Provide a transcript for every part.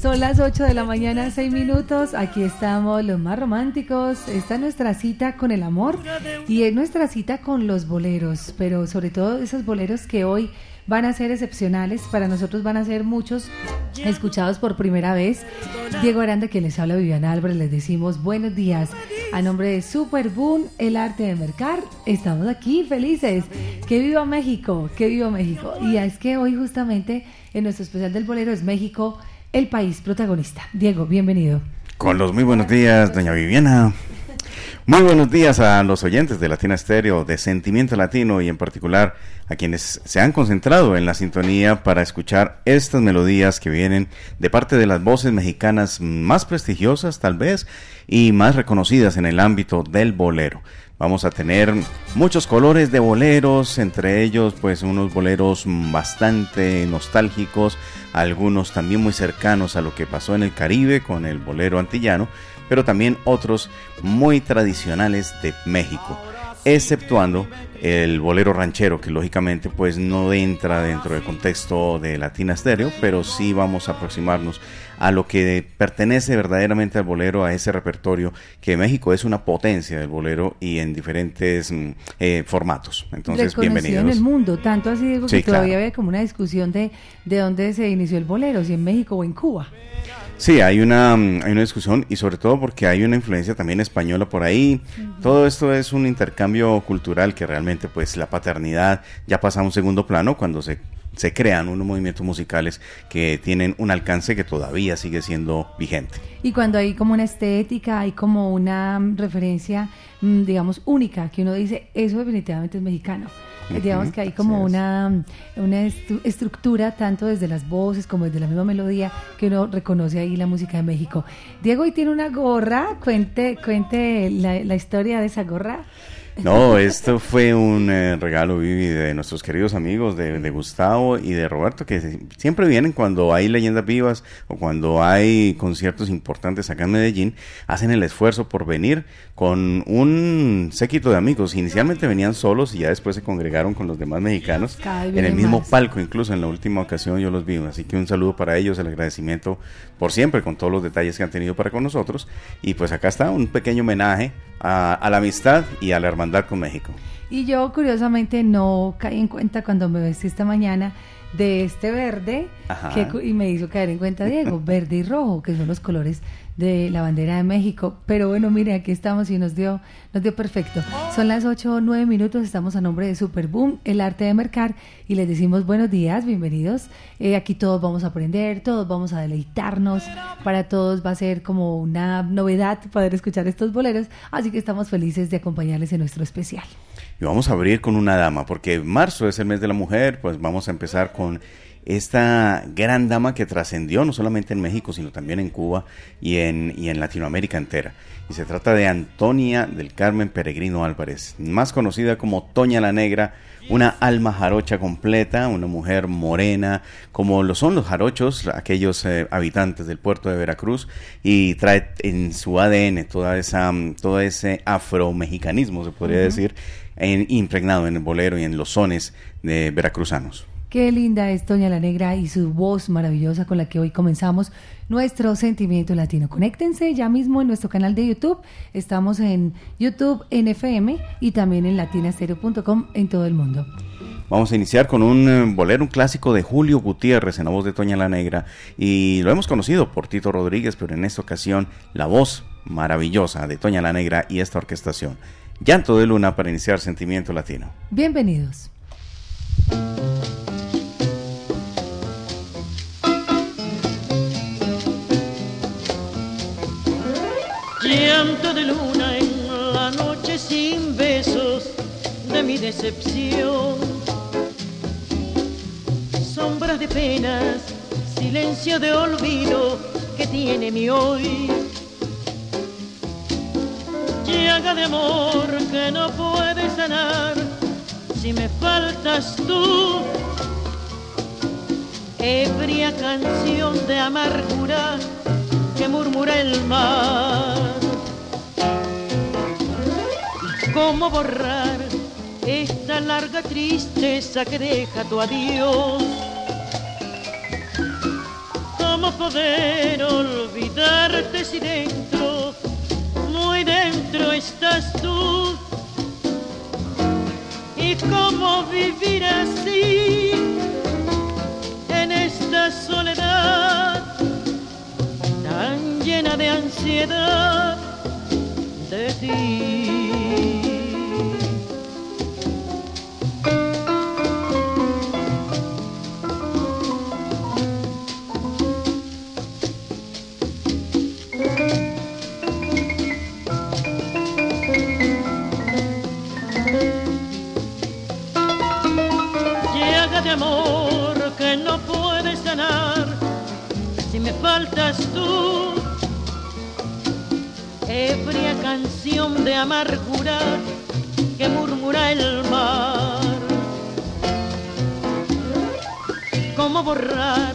son las 8 de la mañana, 6 minutos. Aquí estamos los más románticos. Esta es nuestra cita con el amor y es nuestra cita con los boleros, pero sobre todo esos boleros que hoy van a ser excepcionales. Para nosotros van a ser muchos escuchados por primera vez. Diego Aranda, que les habla Viviana Álvarez, les decimos buenos días. A nombre de Super Boom, el arte de mercar, estamos aquí felices. Que viva México, que viva México. Y es que hoy justamente en nuestro especial del bolero es México el país protagonista. Diego, bienvenido. Con los muy buenos días, doña Viviana. Muy buenos días a los oyentes de Latina Estéreo, de Sentimiento Latino y en particular a quienes se han concentrado en la sintonía para escuchar estas melodías que vienen de parte de las voces mexicanas más prestigiosas tal vez y más reconocidas en el ámbito del bolero. Vamos a tener muchos colores de boleros, entre ellos pues unos boleros bastante nostálgicos, algunos también muy cercanos a lo que pasó en el Caribe con el bolero antillano, pero también otros muy tradicionales de México exceptuando el bolero ranchero, que lógicamente pues no entra dentro del contexto de Latina Stereo, pero sí vamos a aproximarnos a lo que pertenece verdaderamente al bolero, a ese repertorio, que México es una potencia del bolero y en diferentes mm, eh, formatos. Entonces, bienvenidos. en el mundo, tanto así digo que todavía había como una discusión de, de dónde se inició el bolero, si en México o en Cuba. Sí, hay una, mm, hay una discusión y sobre todo porque hay una influencia también española por ahí. Todo esto es un intercambio cultural que realmente pues la paternidad ya pasa a un segundo plano cuando se, se crean unos movimientos musicales que tienen un alcance que todavía sigue siendo vigente. Y cuando hay como una estética, hay como una referencia, mm, digamos, única, que uno dice, eso definitivamente es mexicano. Digamos que hay como una, una estructura, tanto desde las voces como desde la misma melodía, que uno reconoce ahí la música de México. Diego hoy tiene una gorra, cuente, cuente la, la historia de esa gorra. No, esto fue un eh, regalo, Vivi, de nuestros queridos amigos, de, de, Gustavo y de Roberto, que siempre vienen cuando hay leyendas vivas o cuando hay conciertos importantes acá en Medellín, hacen el esfuerzo por venir con un séquito de amigos. Inicialmente venían solos y ya después se congregaron con los demás mexicanos en el mismo palco, incluso en la última ocasión yo los vi. Así que un saludo para ellos, el agradecimiento por siempre con todos los detalles que han tenido para con nosotros. Y pues acá está un pequeño homenaje a, la amistad y a la hermandad con México. Y yo curiosamente no caí en cuenta cuando me vestí esta mañana de este verde que, y me hizo caer en cuenta Diego, verde y rojo, que son los colores de la bandera de México. Pero bueno, mire, aquí estamos y nos dio, nos dio perfecto. Son las 8 o 9 minutos, estamos a nombre de Superboom, el arte de mercar, y les decimos buenos días, bienvenidos. Eh, aquí todos vamos a aprender, todos vamos a deleitarnos, para todos va a ser como una novedad poder escuchar estos boleros, así que estamos felices de acompañarles en nuestro especial. Y vamos a abrir con una dama, porque marzo es el mes de la mujer, pues vamos a empezar con esta gran dama que trascendió no solamente en México, sino también en Cuba y en, y en Latinoamérica entera. Y se trata de Antonia del Carmen Peregrino Álvarez, más conocida como Toña la Negra, una alma jarocha completa, una mujer morena, como lo son los jarochos, aquellos eh, habitantes del puerto de Veracruz, y trae en su ADN toda esa, todo ese afro-mexicanismo, se podría decir, impregnado en el bolero y en los sones de veracruzanos. Qué linda es Doña La Negra y su voz maravillosa con la que hoy comenzamos nuestro sentimiento latino. Conéctense ya mismo en nuestro canal de YouTube. Estamos en YouTube, en FM y también en latinastereo.com en todo el mundo. Vamos a iniciar con un eh, bolero, un clásico de Julio Gutiérrez en la voz de Toña la Negra. Y lo hemos conocido por Tito Rodríguez, pero en esta ocasión la voz maravillosa de Toña la Negra y esta orquestación. Llanto de Luna para iniciar Sentimiento Latino. Bienvenidos. Llanto de luna en la noche sin besos de mi decepción. Sombras de penas, silencio de olvido que tiene mi hoy. Llaga de amor que no puede sanar si me faltas tú. Ebria canción de amargura que murmura el mar. ¿Cómo borrar esta larga tristeza que deja tu adiós? ¿Cómo poder olvidarte si dentro, muy dentro estás tú? ¿Y cómo vivir así en esta soledad tan llena de ansiedad de ti? Faltas tú. Ebria canción de amargura que murmura el mar. ¿Cómo borrar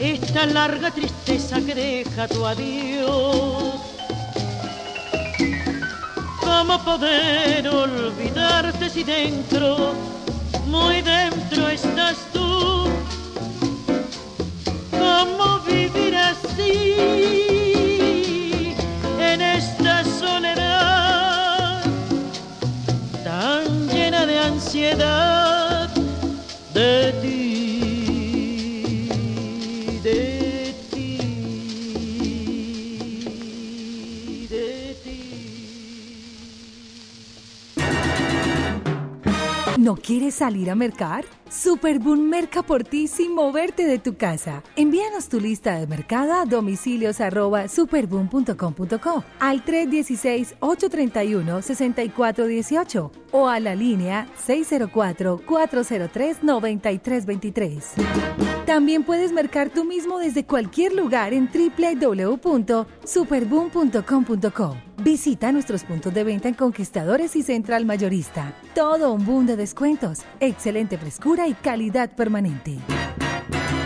esta larga tristeza que deja tu adiós? ¿Cómo poder olvidarte si dentro muy dentro estás en esta soledad tan llena de ansiedad de ti, de ti, de ti? ¿No quieres salir a mercar? Superboom merca por ti sin moverte de tu casa. Envíanos tu lista de mercado a domicilios arroba superboom.com.co al 316-831-6418 o a la línea 604-403-9323. También puedes mercar tú mismo desde cualquier lugar en www.superboom.com.co. Visita nuestros puntos de venta en Conquistadores y Central Mayorista. Todo un boom de descuentos, excelente frescura y calidad permanente.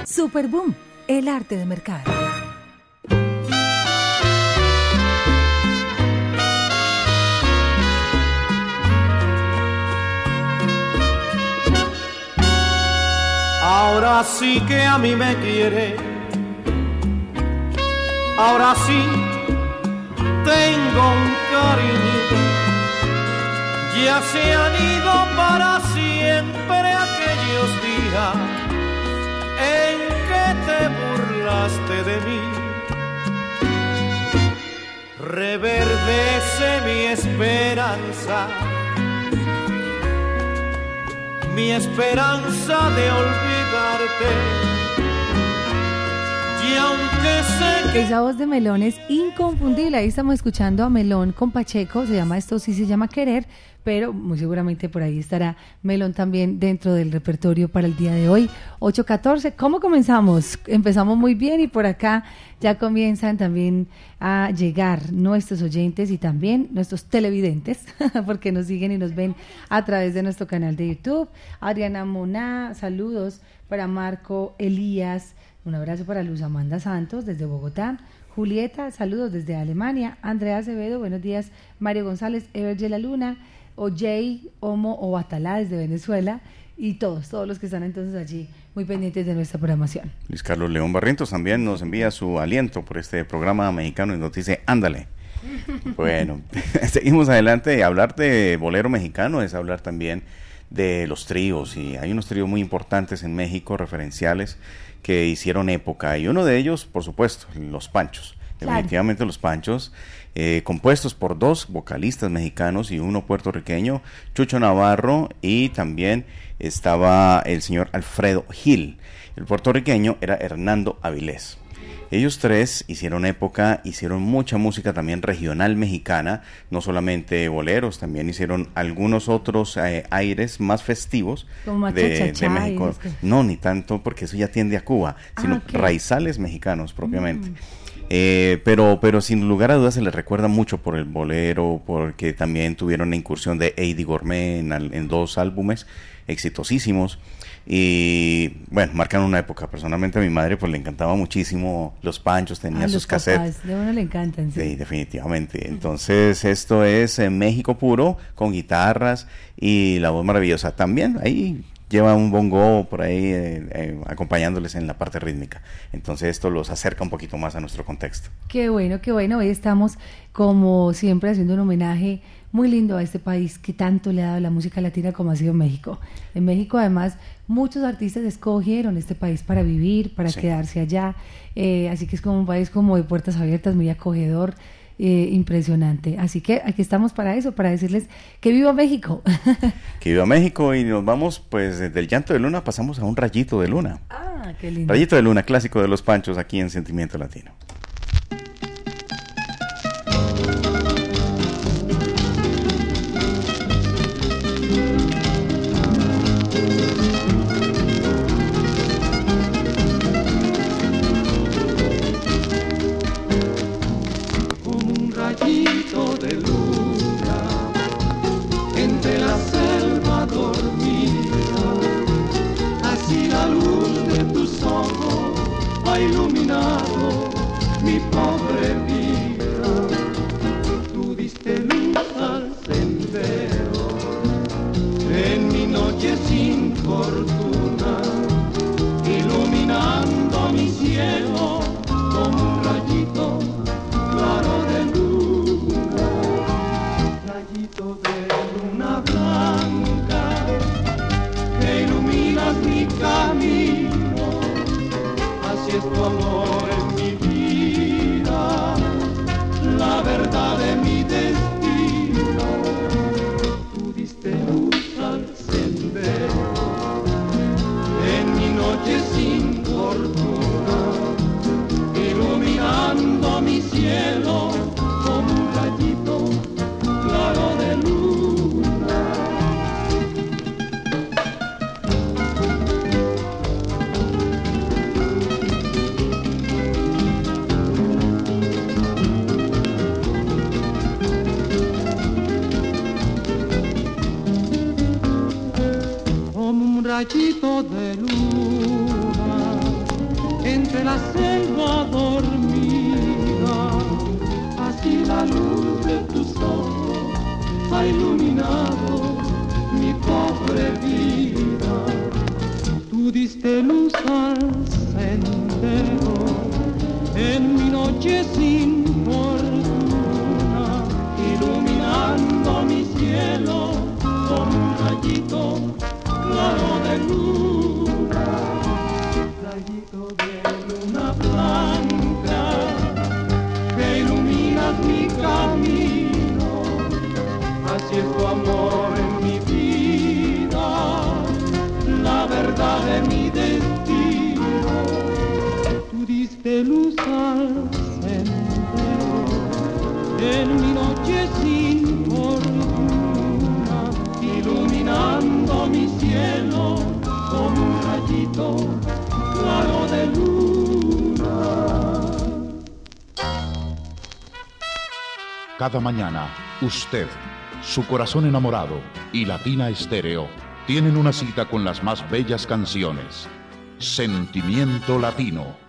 Superboom, el arte de mercar. Ahora sí que a mí me quiere. Ahora sí tengo un cariño. Ya se han ido para siempre aquellos días en que te burlaste de mí. Reverdece mi esperanza mi esperanza de olvidarte. Esa voz de Melón es inconfundible. Ahí estamos escuchando a Melón con Pacheco. Se llama esto, sí se llama Querer, pero muy seguramente por ahí estará Melón también dentro del repertorio para el día de hoy. 8.14. ¿Cómo comenzamos? Empezamos muy bien y por acá ya comienzan también a llegar nuestros oyentes y también nuestros televidentes, porque nos siguen y nos ven a través de nuestro canal de YouTube. Adriana Moná, saludos para Marco Elías. Un abrazo para Luz Amanda Santos desde Bogotá. Julieta, saludos desde Alemania. Andrea Acevedo, buenos días. Mario González, Everge La Luna. Ojay, Homo o Batalá desde Venezuela. Y todos, todos los que están entonces allí muy pendientes de nuestra programación. Luis Carlos León Barrientos también nos envía su aliento por este programa mexicano y nos dice, ándale. Bueno, seguimos adelante. Hablar de bolero mexicano es hablar también de los tríos y hay unos tríos muy importantes en México, referenciales, que hicieron época y uno de ellos, por supuesto, Los Panchos. Definitivamente Los Panchos, eh, compuestos por dos vocalistas mexicanos y uno puertorriqueño, Chucho Navarro y también estaba el señor Alfredo Gil. El puertorriqueño era Hernando Avilés. Ellos tres hicieron época, hicieron mucha música también regional mexicana, no solamente boleros, también hicieron algunos otros eh, aires más festivos de, México. No, ni tanto porque eso ya tiende a Cuba, ah, sino raizales mexicanos propiamente. Mm. Eh, pero, pero sin lugar a dudas se les recuerda mucho por el bolero, porque también tuvieron la incursión de Eddie Gourmet en dos álbumes exitosísimos. Y bueno, marcan una época. Personalmente a mi madre pues le encantaba muchísimo los panchos, tenía ah, sus cassettes. de uno le encantan, sí. definitivamente. Entonces esto es en México puro, con guitarras y la voz maravillosa. También ahí lleva un bongo por ahí eh, eh, acompañándoles en la parte rítmica. Entonces esto los acerca un poquito más a nuestro contexto. Qué bueno, qué bueno. Hoy estamos como siempre haciendo un homenaje muy lindo a este país que tanto le ha dado la música latina como ha sido México. En México además muchos artistas escogieron este país para vivir, para quedarse allá, eh, así que es como un país como de puertas abiertas, muy acogedor. Eh, impresionante. Así que aquí estamos para eso, para decirles que viva México. que viva México y nos vamos pues del llanto de luna pasamos a un rayito de luna. Ah, qué lindo. Rayito de luna, clásico de los panchos aquí en Sentimiento Latino. Cada mañana, usted, su corazón enamorado y Latina Estéreo tienen una cita con las más bellas canciones. Sentimiento Latino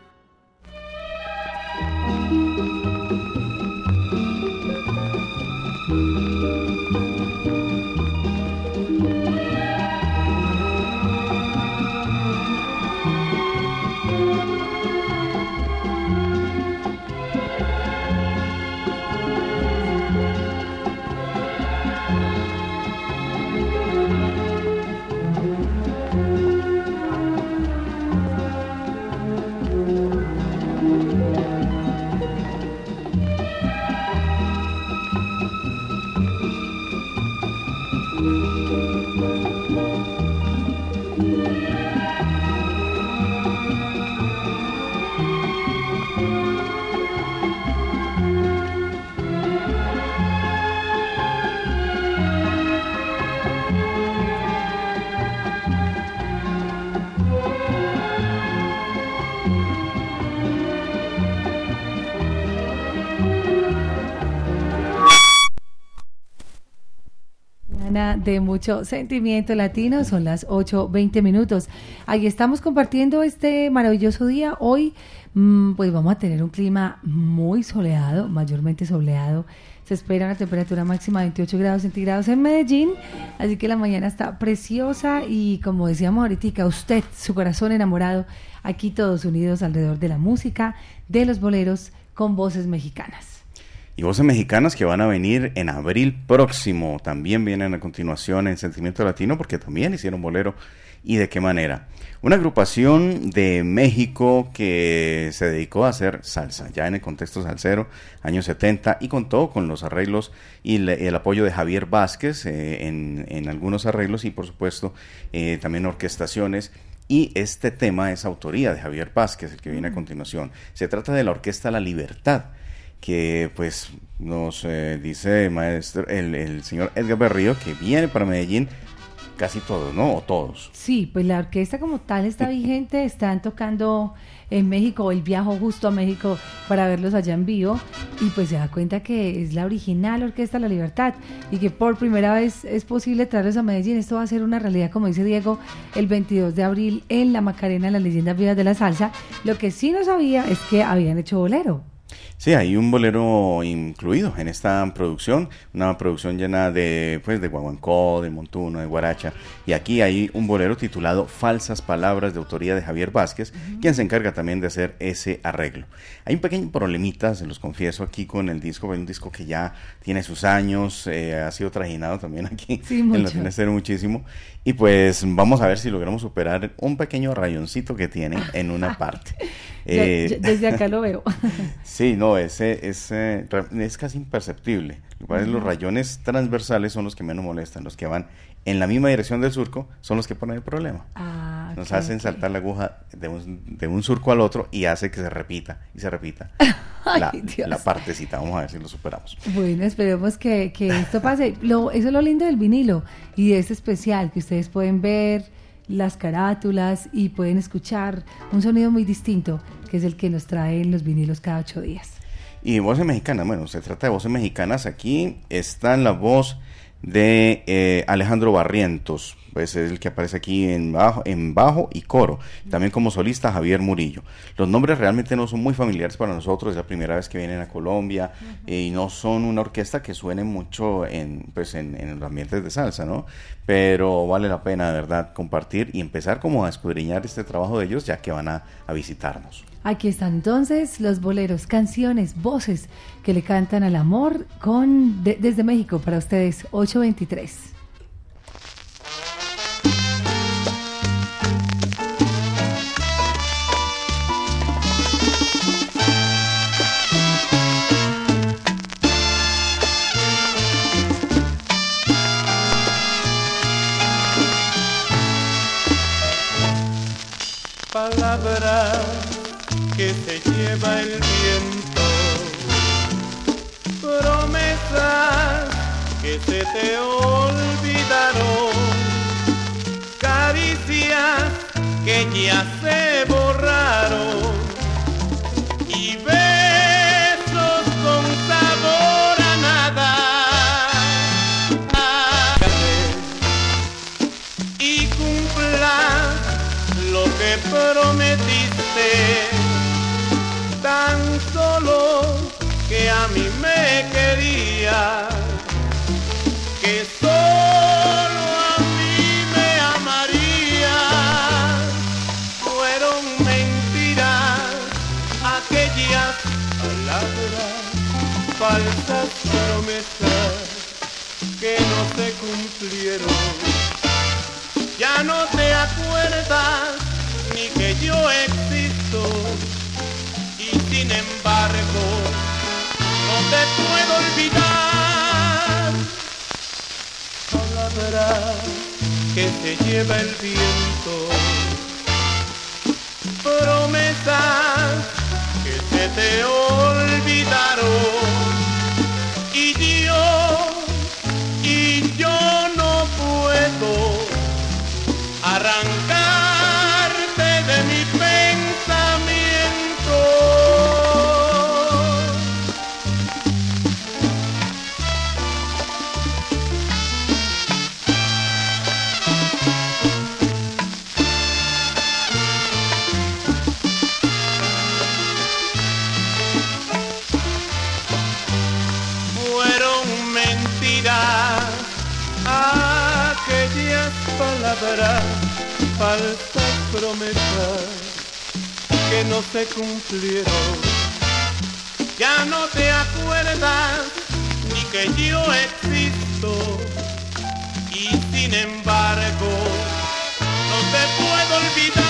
mucho sentimiento latino, son las 8.20 minutos. Ahí estamos compartiendo este maravilloso día. Hoy mm, pues vamos a tener un clima muy soleado, mayormente soleado. Se espera una temperatura máxima de 28 grados centígrados en Medellín, así que la mañana está preciosa y como decíamos ahorita, usted, su corazón enamorado, aquí todos unidos alrededor de la música, de los boleros con voces mexicanas y voces mexicanas que van a venir en abril próximo. También vienen a continuación en Sentimiento Latino porque también hicieron bolero. ¿Y de qué manera? Una agrupación de México que se dedicó a hacer salsa, ya en el contexto salsero, años 70, y contó con los arreglos y el apoyo de Javier Vázquez eh, en, algunos arreglos y por supuesto eh, también orquestaciones. Y este tema es autoría de Javier Vázquez, el que viene a continuación. Se trata de la Orquesta La Libertad que pues nos eh, dice el maestro, el, el, señor Edgar Berrío, que viene para Medellín casi todos, ¿no? O todos. Sí, pues la orquesta como tal está vigente, están tocando en México, el viajo justo a México para verlos allá en vivo y pues se da cuenta que es la original Orquesta La Libertad y que por primera vez es posible traerlos a Medellín. Esto va a ser una realidad, como dice Diego, el 22 de abril en La Macarena, las leyendas vivas de la salsa. Lo que sí no sabía es que habían hecho bolero. Sí, hay un bolero incluido en esta producción, una producción llena de pues de guaguancó, de montuno, de guaracha, y aquí hay un bolero titulado Falsas palabras de autoría de Javier Vázquez, quien se encarga también de hacer ese arreglo. Hay un pequeño problemita, se los confieso aquí con el disco, un disco que ya tiene sus años, eh, ha sido trajinado también aquí en la muchísimo, y pues vamos a ver si logramos superar un pequeño rayoncito que tiene en una parte. Eh, desde acá lo veo. sí, no, ese, ese es casi imperceptible. Los rayones transversales son los que menos molestan, los que van en la misma dirección del surco son los que ponen el problema. Ah, Nos hacen saltar la aguja de un, de un, surco al otro y hace que se repita y se repita la, la, partecita. Vamos a ver si lo superamos. Bueno, esperemos que, que esto pase. Lo, eso es lo lindo del vinilo y de este especial, que ustedes pueden ver las carátulas y pueden escuchar un sonido muy distinto, que es el que nos traen los vinilos cada ocho días. Y voces mexicanas, bueno, se trata de voces mexicanas. Aquí está la voz de eh, Alejandro Barrientos, pues es el que aparece aquí en bajo, en bajo y coro. También como solista Javier Murillo. Los nombres realmente no son muy familiares para nosotros, es la primera vez que vienen a Colombia y no son una orquesta que suene mucho en, pues en, en, los ambientes de salsa, ¿no? Pero vale la pena de verdad compartir y empezar como a escudriñar este trabajo de ellos ya que van a, a visitarnos. Aquí están entonces los boleros, canciones, voces que le cantan al amor con desde México para ustedes 823. Lleva el viento, promesas que se te olvidaron, caricias que ya se borraron. Y que solo a mí me amaría. Fueron mentiras aquellas palabras, falsas promesas que no se cumplieron. Ya no te acuerdas ni que yo existo sin embargo, te puedo olvidar. Palabra que se lleva el viento, promesas que se te olvidaron. No se cumplieron. Ya no te acuerdas ni que yo existo y sin embargo no te puedo olvidar.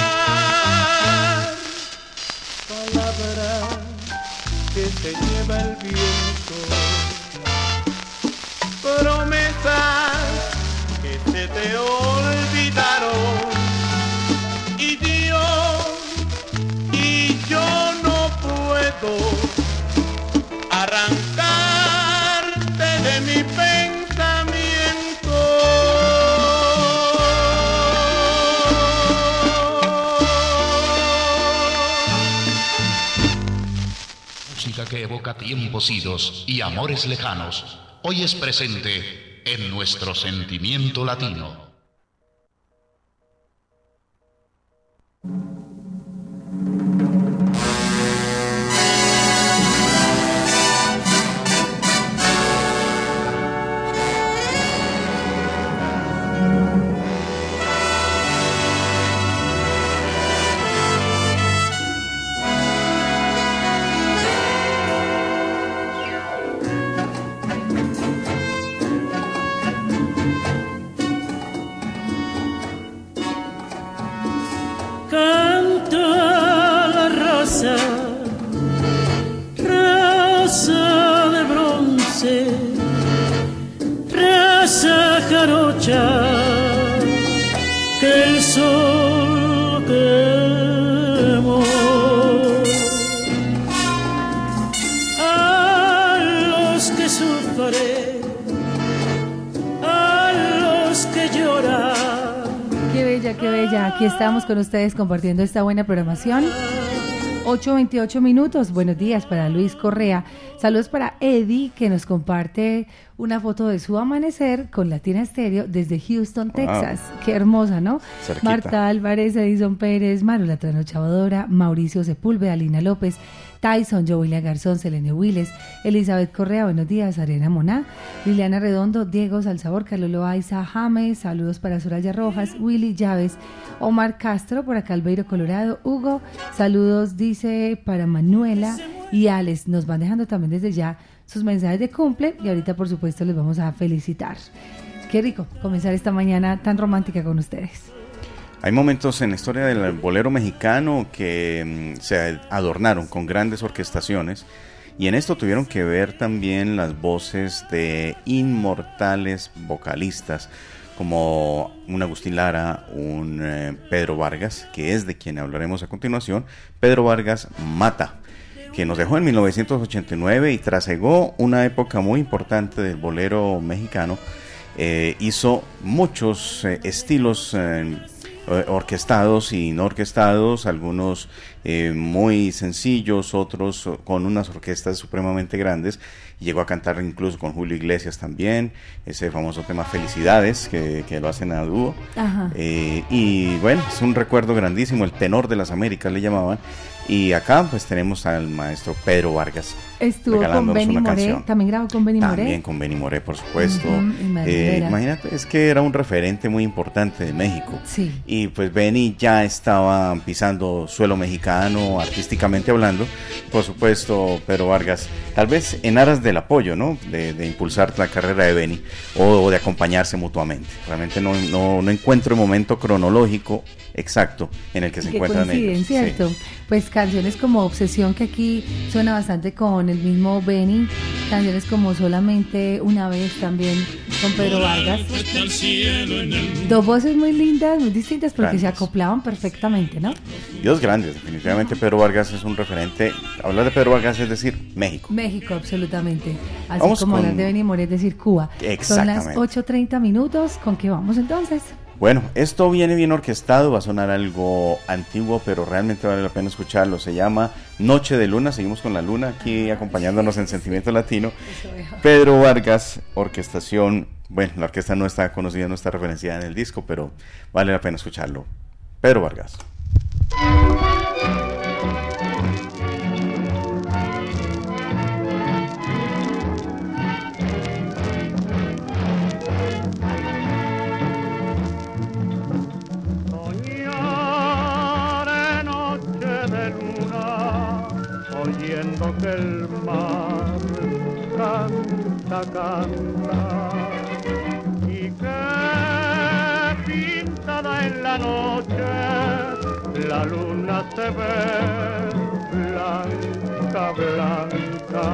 Palabras que se lleva el viento, que evoca tiempos idos y amores lejanos, hoy es presente en nuestro sentimiento latino. Aquí estamos con ustedes compartiendo esta buena programación. 8.28 minutos. Buenos días para Luis Correa. Saludos para Eddie, que nos comparte una foto de su amanecer con Latina Estéreo desde Houston, Texas. Qué hermosa, ¿no? Cerquita. Marta Álvarez, Edison Pérez, Marula Chavadora, Mauricio Sepúlveda, Alina López, Tyson, Jovilia Garzón, Selene Willes, Elizabeth Correa, buenos días, Arena Moná, Liliana Redondo, Diego Salzabor, Carlos Loaiza, James, saludos para Soraya Rojas, Willy Llaves, Omar Castro, por acá Albeiro, Colorado, Hugo, saludos, dice, para Manuela y Alex, nos van dejando también desde ya sus mensajes de cumple y ahorita por supuesto les vamos a felicitar. Qué rico comenzar esta mañana tan romántica con ustedes. Hay momentos en la historia del bolero mexicano que mm, se adornaron con grandes orquestaciones y en esto tuvieron que ver también las voces de inmortales vocalistas como un Agustín Lara, un eh, Pedro Vargas, que es de quien hablaremos a continuación, Pedro Vargas Mata, que nos dejó en 1989 y trasegó una época muy importante del bolero mexicano. Eh, hizo muchos eh, estilos orquestados y no orquestados, algunos eh, muy sencillos, otros eh, con unas orquestas supremamente grandes. Llegó a cantar incluso con Julio Iglesias también, ese famoso tema Felicidades, que, que lo hacen a dúo. Eh, y bueno, es un recuerdo grandísimo, el tenor de las Américas le llamaban. Y acá pues tenemos al maestro Pedro Vargas. Estuvo con Benny una Moré, canción. también grabó con Benny Moré. También con Benny Moré, por supuesto. Y María Eh, imagínate, es que era un referente muy importante de México. Sí. Y pues Benny ya estaba pisando suelo mexicano, artísticamente hablando. Por supuesto, Pedro Vargas, tal vez en aras del apoyo, ¿no? De, de impulsar la carrera de Benny o, o de acompañarse mutuamente. Realmente no, no, no encuentro el momento cronológico exacto en el que se encuentran ellos. Sí. ¿cierto? Pues canciones como Obsesión, que aquí suena bastante con el mismo Benny, canciones como Solamente una vez también con Pedro Vargas. Dos voces muy lindas, muy distintas, porque se Grandes. acoplaban perfectamente, ¿no? Dios grandes, definitivamente Pedro Vargas es un referente. Hablar de Pedro Vargas es decir México. México, absolutamente. Así Vamos como con- hablar de Benny Moré, es decir, Cuba. Son las Exactamente. 8.30 minutos, ¿con qué vamos entonces? Bueno, esto viene bien orquestado, va a sonar algo antiguo, pero realmente vale la pena escucharlo. Se llama Noche de Luna, seguimos con la luna aquí acompañándonos en Sentimiento Latino. Pedro Vargas, orquestación, bueno, la orquesta no está conocida, no está referenciada en el disco, pero vale la pena escucharlo. Pedro Vargas. Oyendo que el mar canta, canta, y que pintada en la noche la luna se ve blanca, blanca.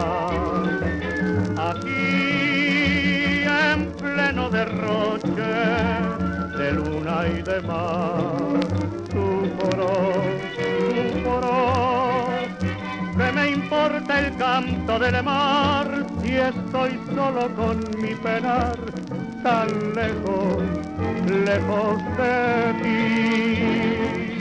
Aquí en pleno derroche de luna y de mar, tu porón, tu porón, importa el canto del mar si estoy solo con mi penar tan lejos, lejos de ti.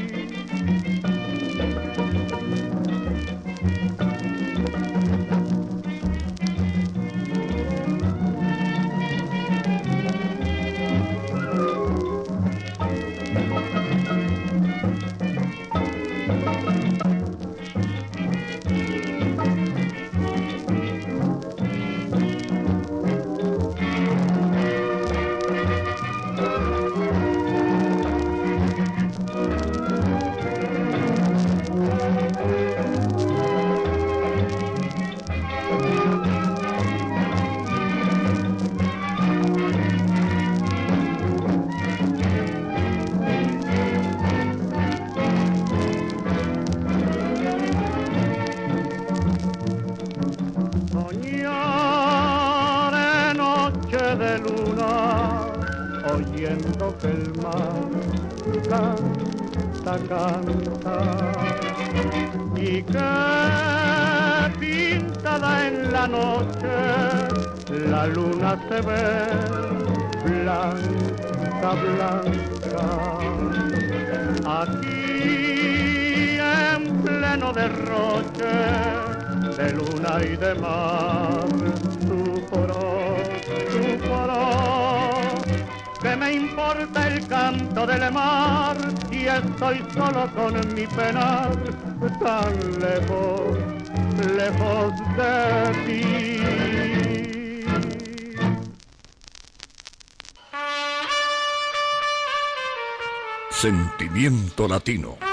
Se ve blanca, blanca. Aquí en pleno derroche de luna y de mar, tu poró, tu poró, que me importa el canto del mar y estoy solo con mi penar, tan lejos, lejos de ti. Sentimiento Latino.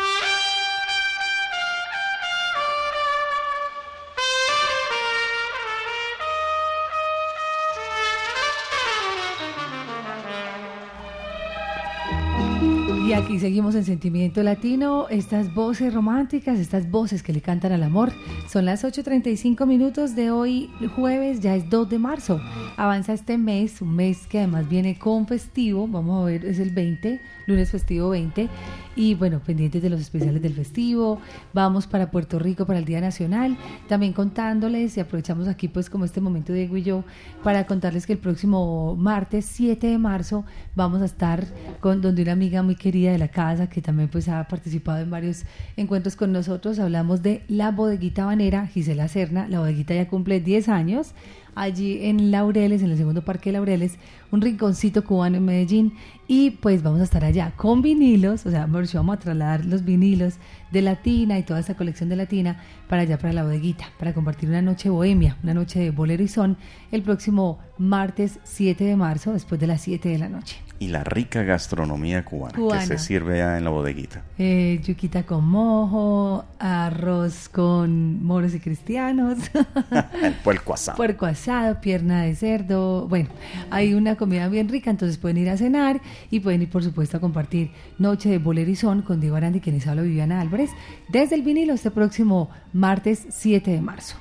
Y aquí seguimos en Sentimiento Latino, estas voces románticas, estas voces que le cantan al amor. Son las 8.35 minutos de hoy, jueves, ya es 2 de marzo. Avanza este mes, un mes que además viene con festivo, vamos a ver, es el 20, lunes festivo 20. Y bueno, pendientes de los especiales del festivo, vamos para Puerto Rico para el Día Nacional, también contándoles y aprovechamos aquí pues como este momento Diego y yo para contarles que el próximo martes 7 de marzo vamos a estar con donde una amiga muy querida de la casa que también pues ha participado en varios encuentros con nosotros, hablamos de la bodeguita banera Gisela Serna, la bodeguita ya cumple 10 años, allí en Laureles, en el segundo parque de Laureles, un rinconcito cubano en Medellín. Y pues vamos a estar allá con vinilos, o sea, vamos a trasladar los vinilos de Latina y toda esta colección de Latina para allá, para la bodeguita, para compartir una noche bohemia, una noche de bolero y son el próximo martes 7 de marzo, después de las 7 de la noche y la rica gastronomía cubana, que se sirve ya en la bodeguita. Eh, yuquita con mojo, arroz con moros y cristianos. El puerco asado. Puerco asado, pierna de cerdo. Bueno, hay una comida bien rica, entonces pueden ir a cenar y pueden ir, por supuesto, a compartir Noche de Bolero y Son con Diego Arandi, quienes habla Viviana Álvarez, desde el vinilo este próximo martes 7 de marzo.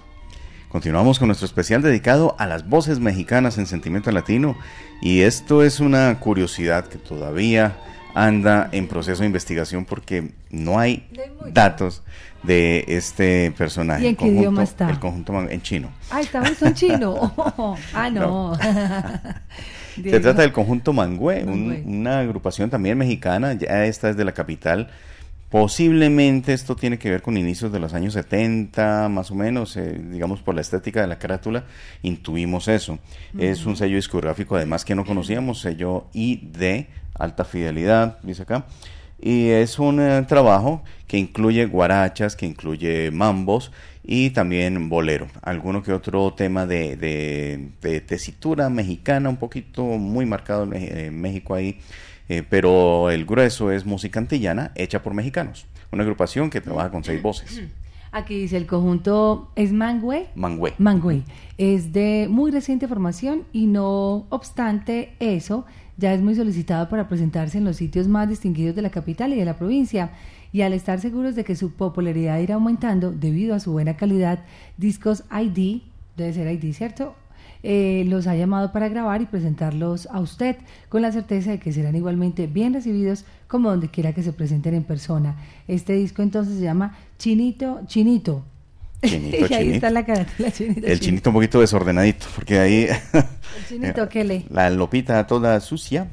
Continuamos con nuestro especial dedicado a las voces mexicanas en sentimiento latino y esto es una curiosidad que todavía anda en proceso de investigación porque no hay datos de este personaje. ¿Y en qué idioma está? El conjunto en chino. Ah, está en chino. ah, no. Se trata del conjunto Mangüe, una agrupación también mexicana, ya esta es de la capital Posiblemente esto tiene que ver con inicios de los años 70, más o menos, eh, digamos por la estética de la carátula, intuimos eso. Es un sello discográfico además que no conocíamos, sello ID, alta fidelidad, dice acá. Y es un eh, trabajo que incluye guarachas, que incluye mambos y también bolero. Alguno que otro tema de, de, tesitura mexicana, un poquito muy marcado en México ahí eh, pero el grueso es música antillana hecha por mexicanos, una agrupación que trabaja con seis voces. Aquí dice el conjunto es Mangüe. Mangüe. Mangüe. Es de muy reciente formación y no obstante eso, ya es muy solicitado para presentarse en los sitios más distinguidos de la capital y de la provincia. Y al estar seguros de que su popularidad irá aumentando debido a su buena calidad, Discos ID, debe ser ID, ¿cierto? Eh, los ha llamado para grabar y presentarlos a usted con la certeza de que serán igualmente bien recibidos como donde quiera que se presenten en persona. Este disco entonces se llama Chinito, Chinito. Chinito, y ahí chinito. está la carátula Chinito. El chinito un poquito desordenadito, porque ahí El chinito, ¿qué le? la lopita toda sucia,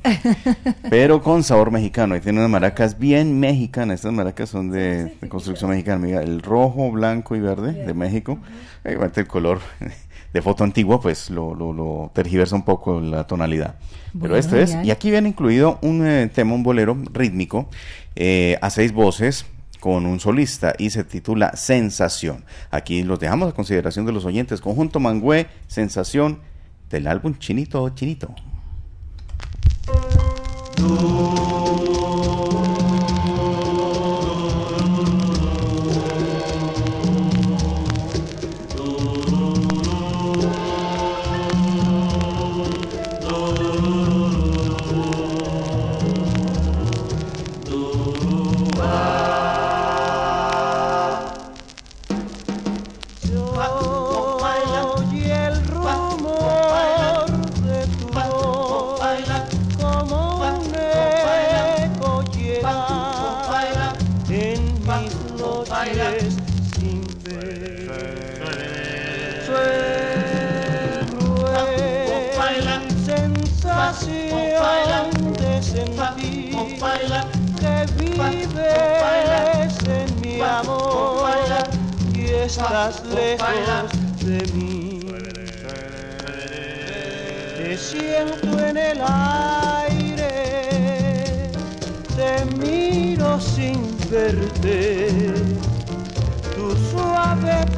pero con sabor mexicano. Y tiene unas maracas bien mexicanas. Estas maracas son de, de construcción mexicana. Mira, el rojo, blanco y verde de México. Igualmente el color de foto antigua, pues lo, lo, lo tergiversa un poco la tonalidad. Pero este es, y aquí viene incluido un eh, tema, un bolero rítmico eh, a seis voces con un solista y se titula Sensación. Aquí los dejamos a consideración de los oyentes. Conjunto Mangüe, Sensación del álbum Chinito Chinito. Noches sin ver. Sensación de sentir que vives en mi amor y estás lejos de mí. Te siento en el aire, te miro sin verte,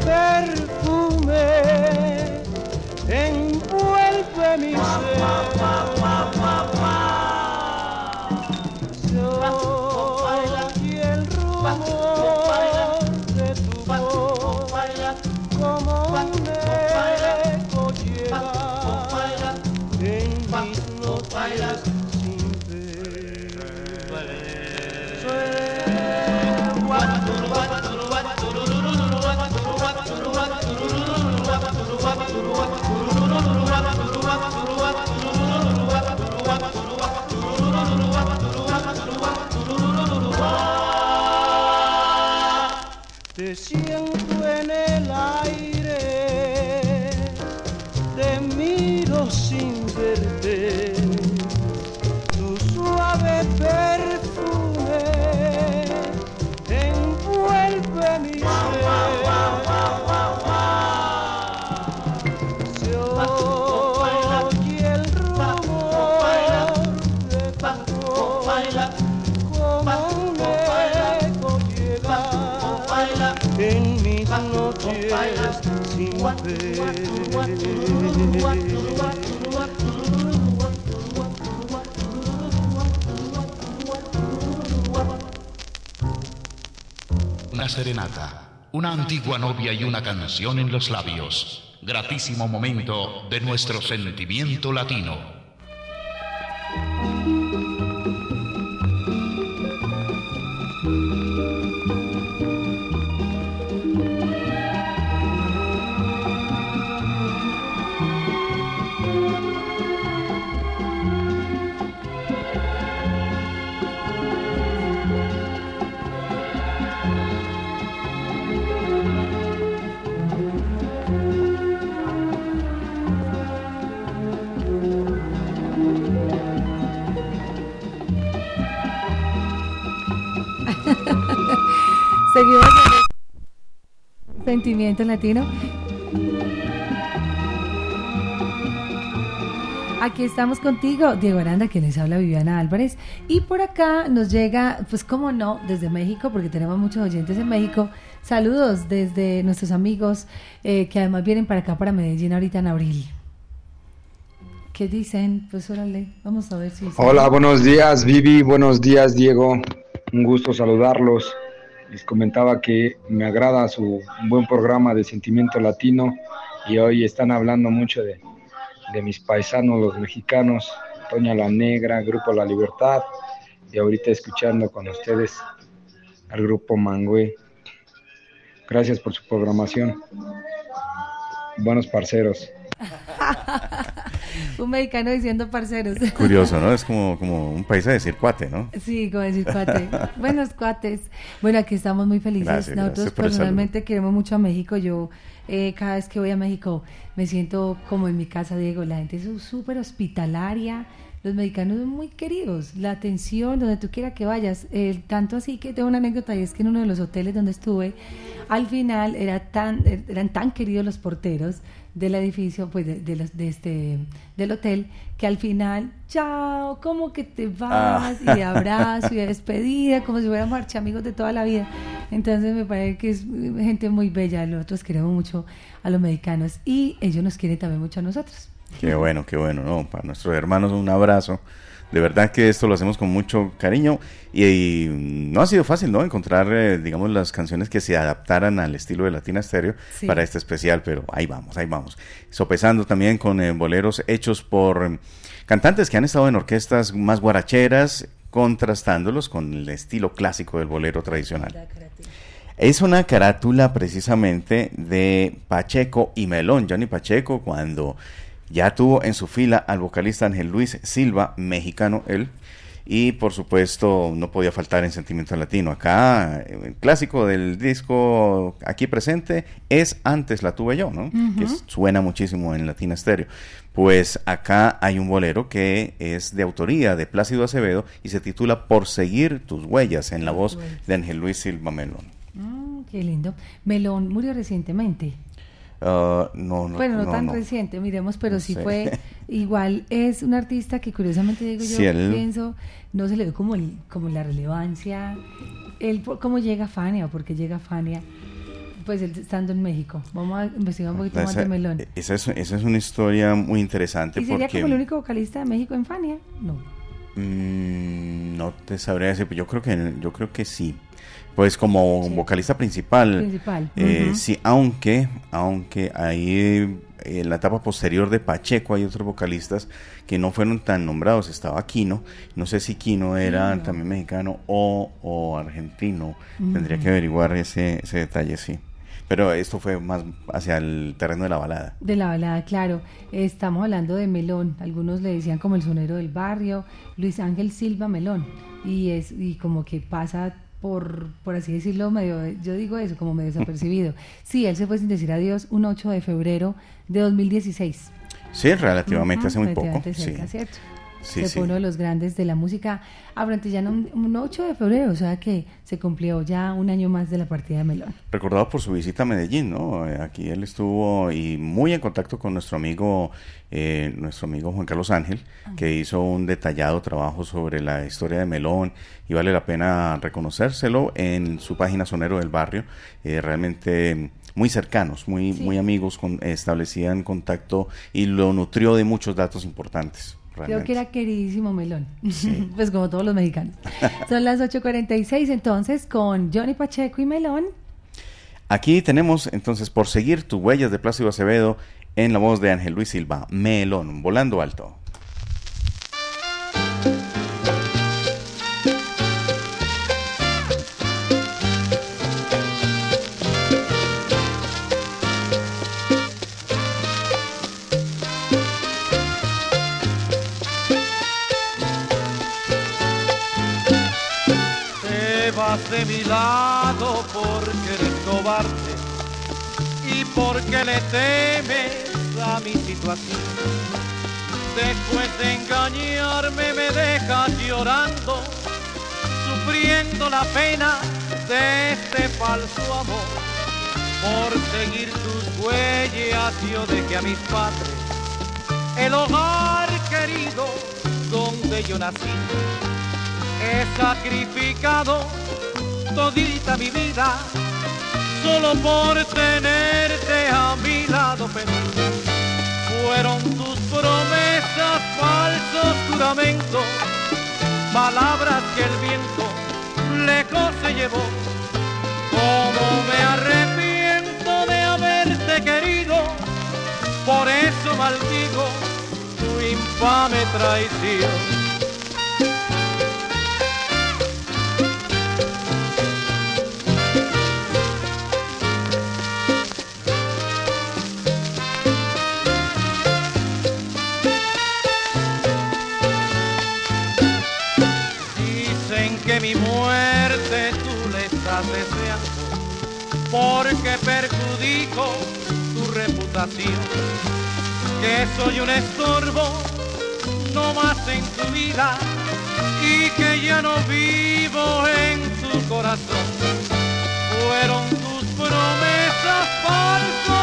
perfume envuelve mi ser. Te serenata, una antigua novia y una canción en los labios. Gratísimo momento de nuestro sentimiento latino. Sentimiento Latino. Aquí estamos contigo, Diego Aranda, quien les habla Viviana Álvarez. Y por acá nos llega, pues cómo no, desde México, porque tenemos muchos oyentes en México. Saludos desde nuestros amigos eh, que además vienen para acá, para Medellín, ahorita en abril. ¿Qué dicen? Pues órale, vamos a ver si... Hola, buenos días Vivi, buenos días Diego, un gusto saludarlos. Les comentaba que me agrada su buen programa de sentimiento latino y hoy están hablando mucho de, de mis paisanos, los mexicanos, Toña la Negra, Grupo La Libertad, y ahorita escuchando con ustedes al Grupo Mangüe. Gracias por su programación. Buenos parceros. un mexicano diciendo parceros. Curioso, ¿no? Es como, como un país de decir cuate, ¿no? Sí, como decir cuate. Buenos cuates. Bueno, aquí estamos muy felices. Nosotros personalmente queremos mucho a México. Yo eh, cada vez que voy a México me siento como en mi casa, Diego. La gente es súper hospitalaria. Los mexicanos son muy queridos. La atención, donde tú quieras que vayas. Eh, tanto así que tengo una anécdota y es que en uno de los hoteles donde estuve, al final era tan, eran tan queridos los porteros del edificio, pues de, de, este, del hotel, que al final, chao, como que te vas, y de abrazo y de despedida, como si fuéramos amigos de toda la vida. Entonces me parece que es gente muy bella, nosotros queremos mucho a los mexicanos y ellos nos quieren también mucho a nosotros. Qué bueno, qué bueno, ¿no? Para nuestros hermanos un abrazo de verdad que esto lo hacemos con mucho cariño y, no ha sido fácil, ¿no? Encontrar, eh, digamos, las canciones que se adaptaran al estilo de Latina Stereo para este especial, pero ahí vamos, ahí vamos. Sopesando también con eh, boleros hechos por eh, cantantes que han estado en orquestas más guaracheras, contrastándolos con el estilo clásico del bolero tradicional. Es una carátula precisamente de Pacheco y Melón, Johnny Pacheco, cuando ya tuvo en su fila al vocalista Ángel Luis Silva, mexicano él, y por supuesto no podía faltar en Sentimiento Latino. Acá, el clásico del disco aquí presente es Antes la tuve yo, ¿no? Que suena muchísimo en Latina Stereo. Pues acá hay un bolero que es de autoría de Plácido Acevedo y se titula Por seguir tus huellas en la voz de Ángel Luis Silva Melón. Mm, qué lindo. Melón murió recientemente. Ah, no, no, bueno, no, tan reciente, miremos, pero sí fue igual. Es un artista que curiosamente digo yo, pienso, no se le dio como, como la relevancia. Él, ¿Cómo llega Fania o por qué llega Fania? Pues él estando en México. Vamos a investigar un poquito más de Melón. Esa es, esa es una historia muy interesante. ¿Y sería como el único vocalista de México en Fania? No. Mm, no te sabría decir, pero yo creo que, yo creo que sí pues como vocalista principal. Eh, sí, aunque, aunque ahí en la etapa posterior de Pacheco hay otros vocalistas que no fueron tan nombrados. Estaba Quino, no sé si Quino era también mexicano o, argentino. Tendría que averiguar ese, ese detalle, sí. Pero esto fue más hacia el terreno de la balada. De la balada, claro. Estamos hablando de Melón. Algunos le decían como el sonero del barrio. Luis Ángel Silva Melón. Y, es, y como que pasa por, por así decirlo, medio, yo digo eso, como medio desapercibido. Sí, él se fue sin decir adiós un 8 de febrero de 2016. Sí, relativamente hace muy poco. Cerca, ¿cierto? Sí, fue uno de los grandes de la música abrantillana un, un 8 de febrero, o sea que se cumplió ya un año más de la partida de Melón. Recordado por su visita a Medellín, ¿no? Eh, aquí él estuvo y muy en contacto con nuestro amigo, eh, nuestro amigo Juan Carlos Ángel, ah. que hizo un detallado trabajo sobre la historia de Melón y vale la pena reconocérselo en su página Sonero del Barrio. Eh, realmente muy cercanos, muy, muy amigos, con, establecían contacto y lo nutrió de muchos datos importantes. Creo que era queridísimo Melón, pues como todos los mexicanos. Son las 8.46 entonces con Johnny Pacheco y Melón. Aquí tenemos entonces por seguir tus huellas de Plácido Acevedo en la voz de Ángel Luis Silva, Melón, volando alto. Porque le temes a mi situación. Después de engañarme me dejas llorando, sufriendo la pena de este falso amor. Por seguir tus huellas yo dejé a mis padres, el hogar querido donde yo nací. He sacrificado todita mi vida, solo por tenerte a mi lado, pero fueron tus promesas, falsos juramentos, palabras que el viento lejos se llevó. me arrepiento de haberte querido, por eso maldigo tu infame traición. Porque perjudico tu reputación, que soy un estorbo no más en tu vida y que ya no vivo en tu corazón. Fueron tus promesas falsos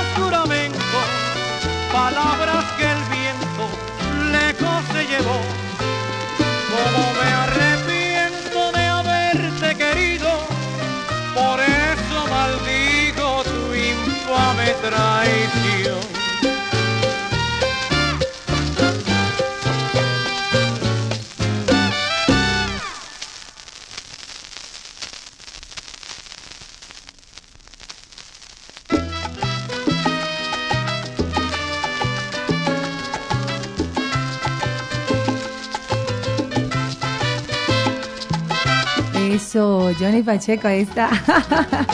Johnny Pacheco, ahí está.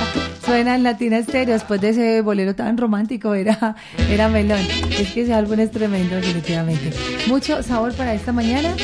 Suena en Latina Estéreo después de ese bolero tan romántico, era, era melón. Es que ese álbum es tremendo, definitivamente. Mucho sabor para esta mañana.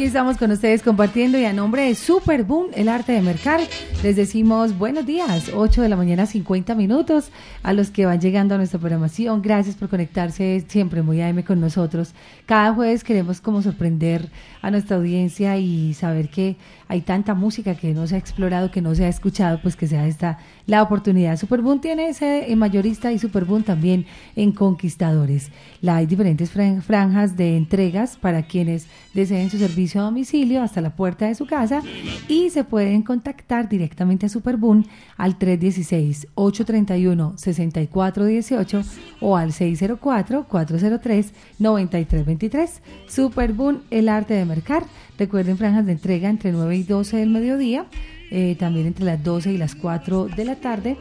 Aquí estamos con ustedes compartiendo y a nombre de Super Boom, el arte de mercar, les decimos buenos días, 8 de la mañana 50 minutos a los que van llegando a nuestra programación. Gracias por conectarse siempre muy AM con nosotros. Cada jueves queremos como sorprender a nuestra audiencia y saber que hay tanta música que no se ha explorado, que no se ha escuchado, pues que sea esta la oportunidad. Superboom tiene ese en mayorista y Superboom también en conquistadores. La, hay diferentes franjas de entregas para quienes deseen su servicio a domicilio hasta la puerta de su casa y se pueden contactar directamente a Superboom al 316-831-6418 o al 604-403-9323. Superboom, el arte de mercar. Recuerden franjas de entrega entre 9 y 12 del mediodía, eh, también entre las 12 y las 4 de la tarde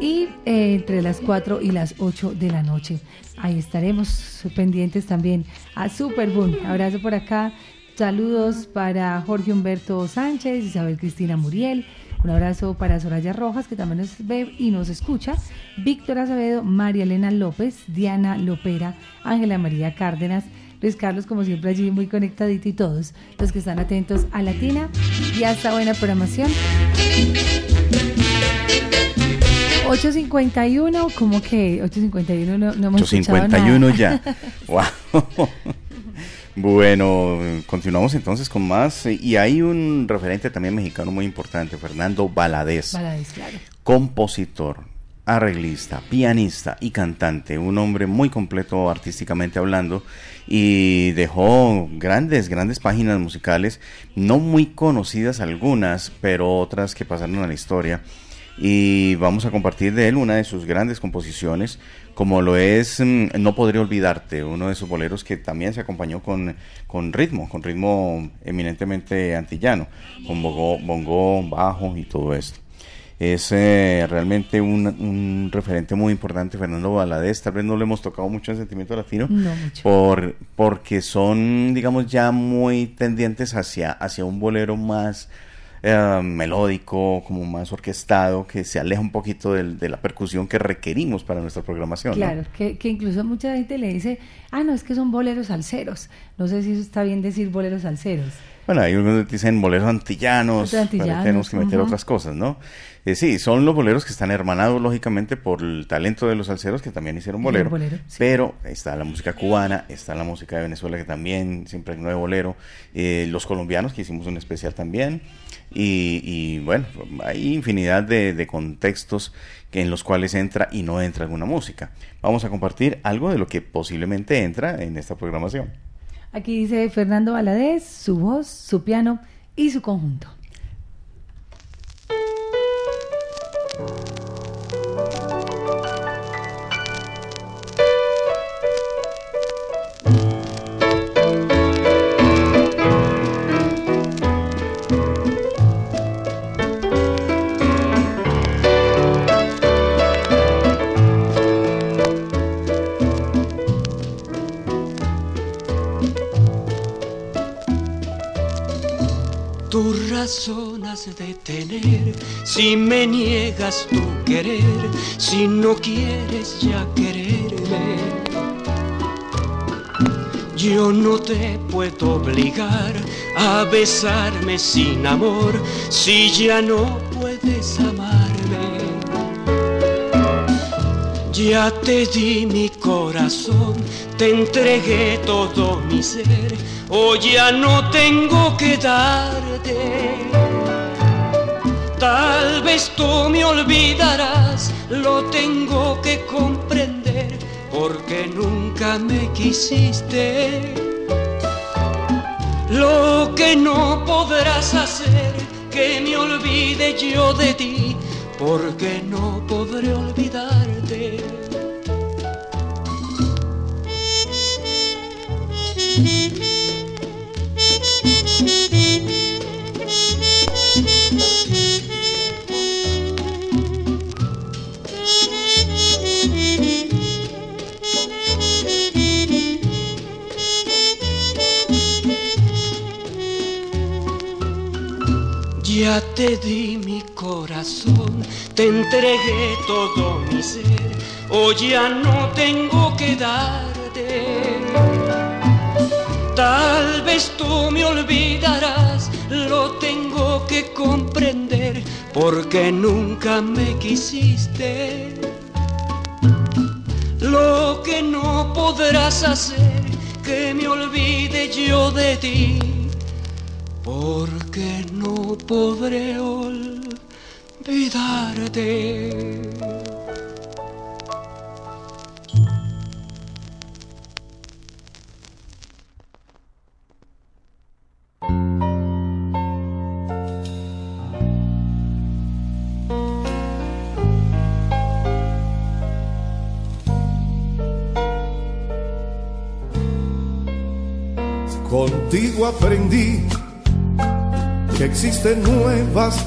y eh, entre las 4 y las 8 de la noche. Ahí estaremos pendientes también a Superboom. Abrazo por acá. Saludos para Jorge Humberto Sánchez, Isabel Cristina Muriel. Un abrazo para Soraya Rojas, que también nos ve y nos escucha. Víctor Acevedo, María Elena López, Diana Lopera, Ángela María Cárdenas, Luis Carlos, como siempre, allí muy conectadito y todos los que están atentos a Latina y a esta buena programación. 8.51, ¿cómo que 8.51 no, no hemos 8.51 ya. wow. Bueno, continuamos entonces con más. Y hay un referente también mexicano muy importante, Fernando Valadez. Valadez, claro. Compositor, arreglista, pianista y cantante, un hombre muy completo artísticamente hablando y dejó grandes, grandes páginas musicales, no muy conocidas algunas, pero otras que pasaron a la historia. Y vamos a compartir de él una de sus grandes composiciones, como lo es mm, No Podría Olvidarte, uno de sus boleros que también se acompañó con, con ritmo, con ritmo eminentemente antillano, con bongo, bongo, bajo y todo esto es eh, realmente un, referente muy importante, Fernando Valadez. Tal vez no le hemos tocado mucho en Sentimiento Latino, Por, porque son, digamos, ya muy tendientes hacia, hacia un bolero más eh, melódico, como más orquestado, que se aleja un poquito de, la percusión que requerimos para nuestra programación. Claro, que, que, incluso mucha gente le dice, ah, no, es que son boleros alceros. No sé si eso está bien decir boleros alceros. Bueno, hay unos que dicen boleros antillanos, tenemos que meter otras cosas, ¿no? Eh, sí, son los boleros que están hermanados, lógicamente, por el talento de los salseros que también hicieron bolero. Pero está la música cubana, está la música de Venezuela que también siempre hay nuevo bolero. Eh, los colombianos que hicimos un especial también. Y, bueno, hay infinidad de, de contextos que en los cuales entra y no entra alguna música. Vamos a compartir algo de lo que posiblemente entra en esta programación. Aquí dice Fernando Valadez, su voz, su piano y su conjunto. De tener si me niegas tu querer, si no quieres ya quererme? Yo no te puedo obligar a besarme sin amor si ya no puedes amarme. Ya te di mi corazón, te entregué todo mi ser, hoy ya no tengo que darte. Tal vez tú me olvidarás, lo tengo que comprender, porque nunca me quisiste. Lo que no podrás hacer, que me olvide yo de ti, porque no podré Ya te di mi corazón, te entregué todo mi ser, hoy ya no tengo que darte. Tal vez tú me olvidarás, lo tengo que comprender, porque nunca me quisiste. Lo que no podrás hacer, que me olvide yo de ti porque no podré olvidarte. Contigo aprendí que existen nuevas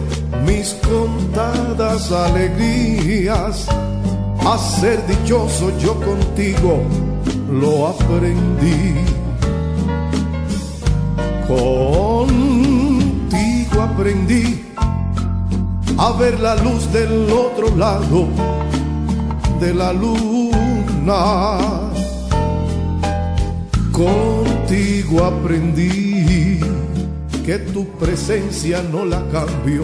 mis contadas alegrías. A ser dichoso yo contigo lo aprendí. Contigo aprendí a ver la luz del otro lado de la luna. Contigo aprendí que tu presencia no la cambio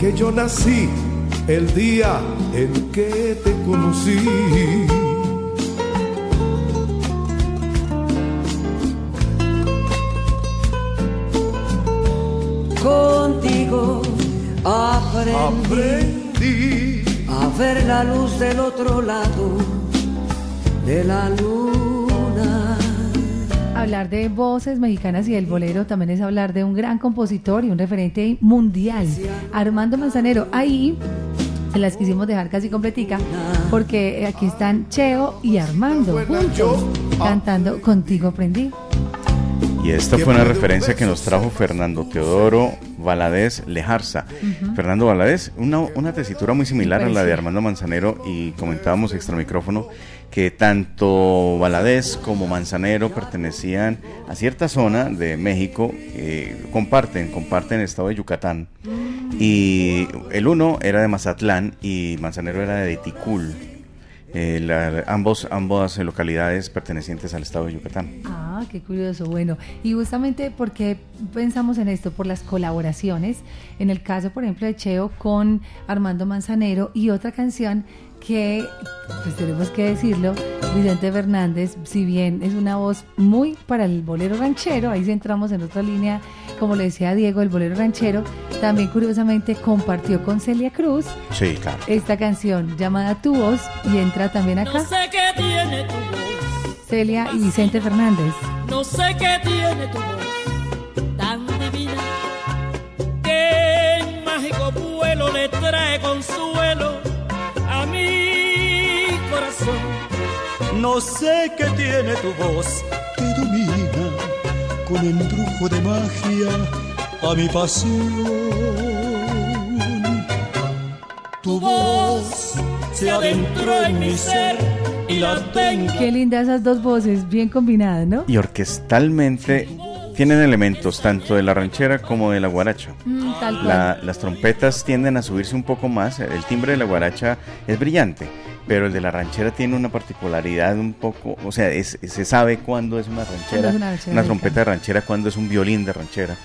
que yo nací el día en que te conocí. Contigo aprendí, Aprendí a ver la luz del otro lado de la luna. Hablar de voces mexicanas y del bolero también es hablar de un gran compositor y un referente mundial, Armando Manzanero. Ahí se las quisimos dejar casi completica porque aquí están Cheo y Armando juntos cantando Contigo Aprendí. Y esta fue una referencia que nos trajo Fernando Teodoro Valadez Lejarza. Fernando Valadez, una, una tesitura muy similar a la de Armando Manzanero y comentábamos extra micrófono que tanto Valadez como Manzanero pertenecían a cierta zona de México, comparten, comparten el estado de Yucatán. Y el uno era de Mazatlán y Manzanero era de Ticul. Eh, ambos, ambas localidades pertenecientes al estado de Yucatán. Ah, qué curioso. Bueno, y justamente porque pensamos en esto, por las colaboraciones, en el caso, por ejemplo, de Cheo con Armando Manzanero y otra canción que, pues tenemos que decirlo, Vicente Fernández, si bien es una voz muy para el bolero ranchero, ahí sí entramos en otra línea, como le decía Diego, el bolero ranchero, también curiosamente compartió con Celia Cruz sí, claro. esta canción llamada Tu Voz y entra también acá. No sé qué tiene tu voz. Celia y Vicente Fernández. No sé qué tiene tu voz tan divina que en mágico vuelo le trae consuelo mi corazón. No sé qué tiene tu voz que domina con embrujo de magia a mi pasión. Tu voz se adentró en mi ser y la tengo. Qué linda esas dos voces, bien combinadas, ¿no? Y orquestalmente tienen elementos tanto de la ranchera como de la guaracha. Mm, tal. La- las trompetas tienden a subirse un poco más, el timbre de la guaracha es brillante, pero el de la ranchera tiene una particularidad un poco, o sea, es- se sabe cuándo es una ranchera, es una ranchera, trompeta de ranchera, cuándo es un violín de ranchera.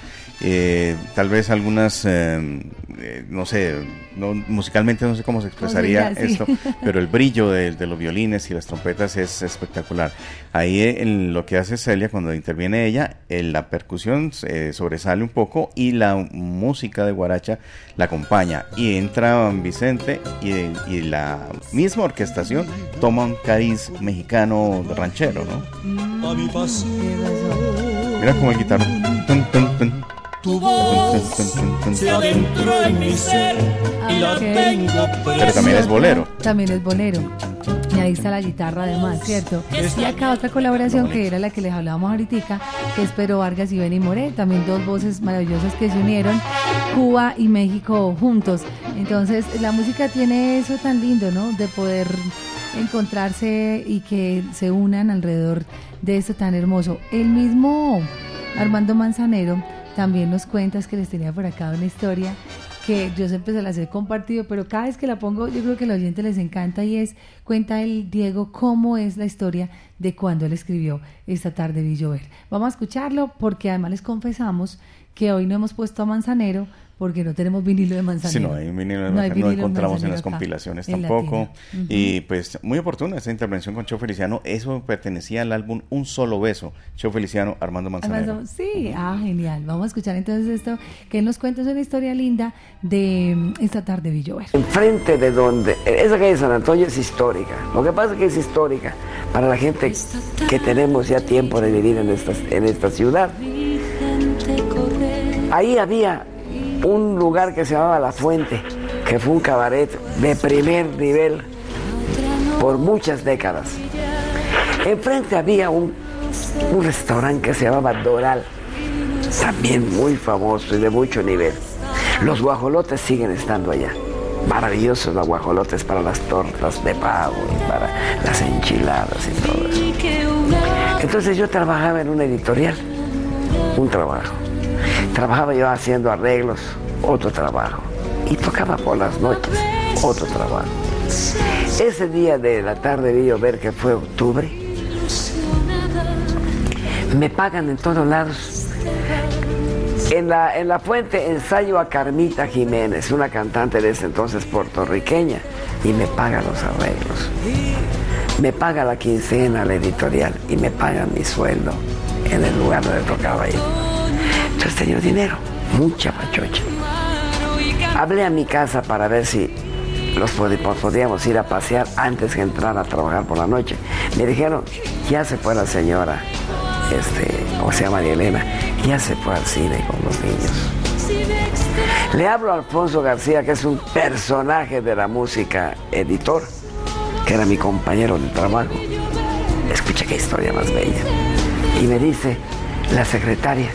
Eh, tal vez algunas, eh, eh, no sé, no- musicalmente no sé cómo se expresaría diría, sí. esto, pero el brillo de, de los violines y las trompetas es espectacular. Ahí eh, en lo que hace Celia cuando interviene ella, eh, la percusión eh, sobresale un poco y la música de guaracha la acompaña. Y entra Vicente y, y la misma orquestación toma un cariz mexicano de ranchero, ¿no? Mira como el tun. Tu voz se adentró en mi ser y la Ok. tengo Pero también es bolero. También es bolero. Y ahí está la guitarra además, ¿cierto? Y acá otra colaboración que era la que les hablábamos ahorita, que es Pedro Vargas y Benny Moré, también dos voces maravillosas que se unieron, Cuba y México juntos. Entonces, la música tiene eso tan lindo, ¿no? De poder encontrarse y que se unan alrededor de esto tan hermoso. El mismo Armando Manzanero también nos cuenta, es que les tenía por acá una historia que yo siempre se las he compartido, pero cada vez que la pongo yo creo que a los oyentes les encanta y es, cuenta el Diego cómo es la historia de cuando él escribió Esta tarde vi llover. Vamos a escucharlo porque además les confesamos que hoy no hemos puesto a Manzanero porque no tenemos vinilo de Sí, Manzanero. no hay vinilo de No hay Manzanero, no encontramos en las acá, compilaciones tampoco. Y pues muy oportuna esta intervención con Cheo Feliciano. Eso pertenecía al álbum Un Solo Beso. Cheo Feliciano, Armando Manzanero. Sí, ah, genial. Vamos a escuchar entonces esto, que él nos cuenta es una historia linda de mm, esta tarde vi llover. Enfrente de donde, esa calle de San Antonio es histórica. Lo que pasa es que es histórica para la gente que tenemos ya tiempo de vivir en esta, en esta ciudad. Ahí había un lugar que se llamaba La Fuente, que fue un cabaret de primer nivel por muchas décadas. Enfrente había un, un restaurante que se llamaba Doral, también muy famoso y de mucho nivel. Los guajolotes siguen estando allá. Maravillosos los guajolotes para las tortas de pavo y para las enchiladas y todo eso. Entonces yo trabajaba en una editorial, un trabajo. Trabajaba yo haciendo arreglos, otro trabajo. Y tocaba por las noches, otro trabajo. Ese día de la tarde vi ver que fue octubre. Me pagan en todos lados. En la, en la fuente ensayo a Carmita Jiménez, una cantante de ese entonces puertorriqueña, y me paga los arreglos. Me paga la quincena la editorial y me paga mi sueldo en el lugar donde tocaba yo. Entonces tenía dinero, mucha pachocha. Hablé a mi casa para ver si los podíamos ir a pasear antes que entrar a trabajar por la noche. Me dijeron, ya se fue la señora, este, o sea, María Elena, ya se fue al cine con los niños. Le hablo a Alfonso García, que es un personaje de la música, editor, que era mi compañero de trabajo. Escucha qué historia más bella. Y me dice, la secretaria,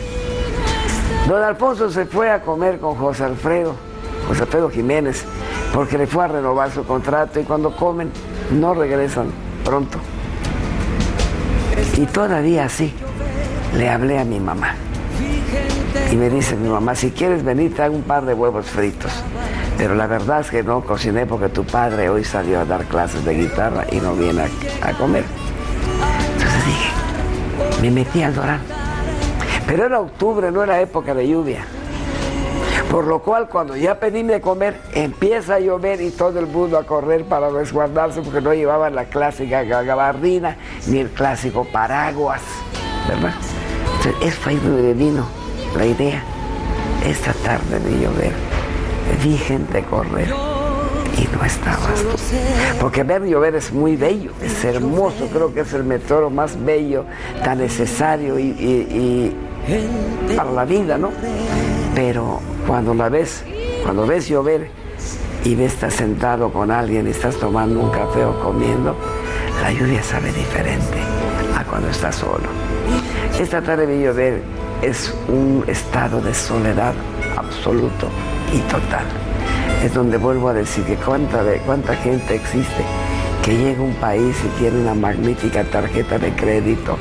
don Alfonso se fue a comer con José Alfredo, José Alfredo Jiménez, porque le fue a renovar su contrato y cuando comen no regresan pronto. Y todavía así le hablé a mi mamá. Y me dice mi mamá, si quieres venir, te hago un par de huevos fritos. Pero la verdad es que no cociné porque tu padre hoy salió a dar clases de guitarra y no viene a, a comer. Entonces dije, me metí al Dorán. Pero era octubre, no era época de lluvia. Por lo cual, cuando ya pedí de comer, empieza a llover y todo el mundo a correr para resguardarse porque no llevaban la clásica gabardina ni el clásico paraguas, ¿verdad? Entonces, eso ahí donde vino la idea. Esta tarde de llover, vi gente correr y no estabas Porque ver llover es muy bello, es hermoso, creo que es el meteoro más bello, tan necesario y para la vida, ¿no? Pero cuando la ves, cuando ves llover y ves estás sentado con alguien y estás tomando un café o comiendo, la lluvia sabe diferente a cuando estás solo. Esta tarde de llover es un estado de soledad absoluto y total. Es donde vuelvo a decir que cuánta, cuánta gente existe que llega a un país y tiene una magnífica tarjeta de crédito,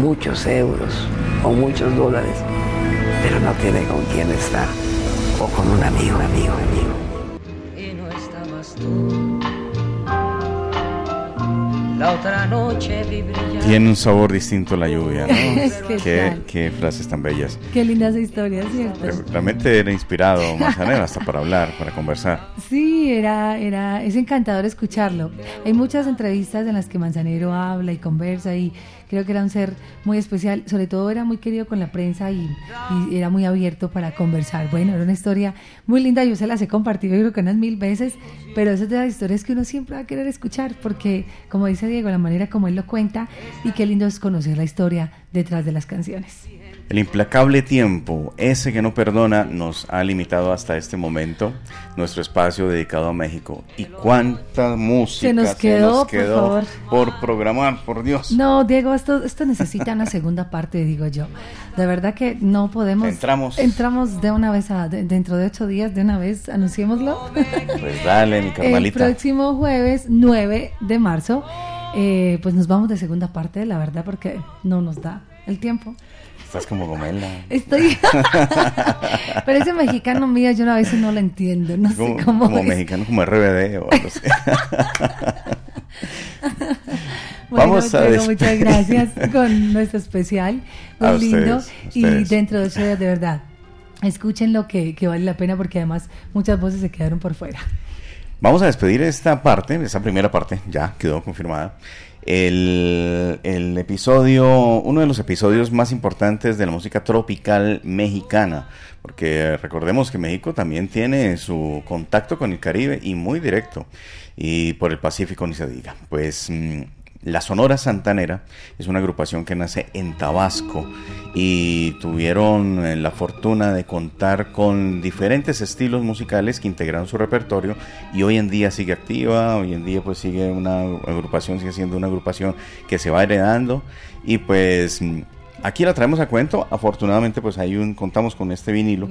muchos euros o muchos dólares, pero no tiene con quién estar o con un amigo, amigo, amigo. La otra noche Tiene un sabor distinto la lluvia, ¿no? ¿Qué, qué, frases tan bellas. Qué lindas historias, ¿cierto? Realmente era inspirado Manzanero hasta para hablar, para conversar. Sí, era, era, es encantador escucharlo. Hay muchas entrevistas en las que Manzanero habla y conversa y creo que era un ser muy especial, sobre todo era muy querido con la prensa y, era muy abierto para conversar. Bueno, era una historia muy linda, yo se las he compartido yo creo que unas mil veces, pero esas de las historias que uno siempre va a querer escuchar, porque como dice Diego, la manera como él lo cuenta y qué lindo es conocer la historia detrás de las canciones. El implacable tiempo, ese que no perdona, nos ha limitado hasta este momento nuestro espacio dedicado a México. ¿Y cuánta música se nos quedó, por, programar, por Dios? No, Diego, esto, esto necesita una segunda parte, digo yo. De verdad que no podemos... Entramos. Entramos de una vez, a, dentro de ocho días, de una vez, anunciémoslo. Pues dale, mi carnalita. El próximo jueves 9 de marzo, eh, pues nos vamos de segunda parte, la verdad, porque no nos da el tiempo. Estás como Gomela. Estoy. Pero ese mexicano mío, yo a veces no lo entiendo. No sé cómo. Como mexicano, como RBD o algo así. Vamos a muchas gracias con nuestro especial. Muy lindo. y dentro de eso, de verdad, escuchen lo que, que vale la pena porque además muchas voces se quedaron por fuera. Vamos a despedir esta parte, esta primera parte, ya quedó confirmada el, el, episodio, uno de los episodios más importantes de la música tropical mexicana, porque recordemos que México también tiene su contacto con el Caribe y muy directo, y por el Pacífico ni se diga. Pues mm, la Sonora Santanera es una agrupación que nace en Tabasco y tuvieron eh, la fortuna de contar con diferentes estilos musicales que integraron su repertorio y hoy en día sigue activa, hoy en día pues sigue una agrupación, sigue siendo una agrupación que se va heredando y pues mm, aquí la traemos a cuento, afortunadamente pues un, contamos con este vinilo,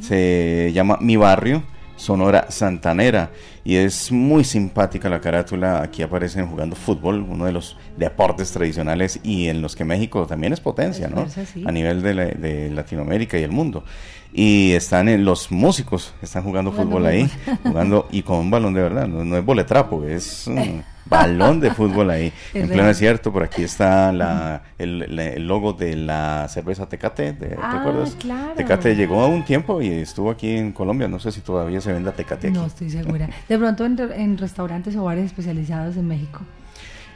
se llama Mi Barrio Sonora Santanera. Y es muy simpática la carátula. Aquí aparecen jugando fútbol, uno de los deportes tradicionales y en los que México también es potencia, ¿no? A nivel de, Latinoamérica y el mundo. Y están en, los músicos, están jugando, fútbol ahí, jugando y con un balón de verdad, no, es boletrapo, es balón de fútbol ahí. en pleno desierto, por aquí está la, el, logo de la cerveza Tecate, ¿te ah, recuerdas? Tecate llegó a un tiempo y estuvo aquí en Colombia, no sé si todavía se vende Tecate aquí. No estoy segura. De pronto en, restaurantes o bares especializados en México.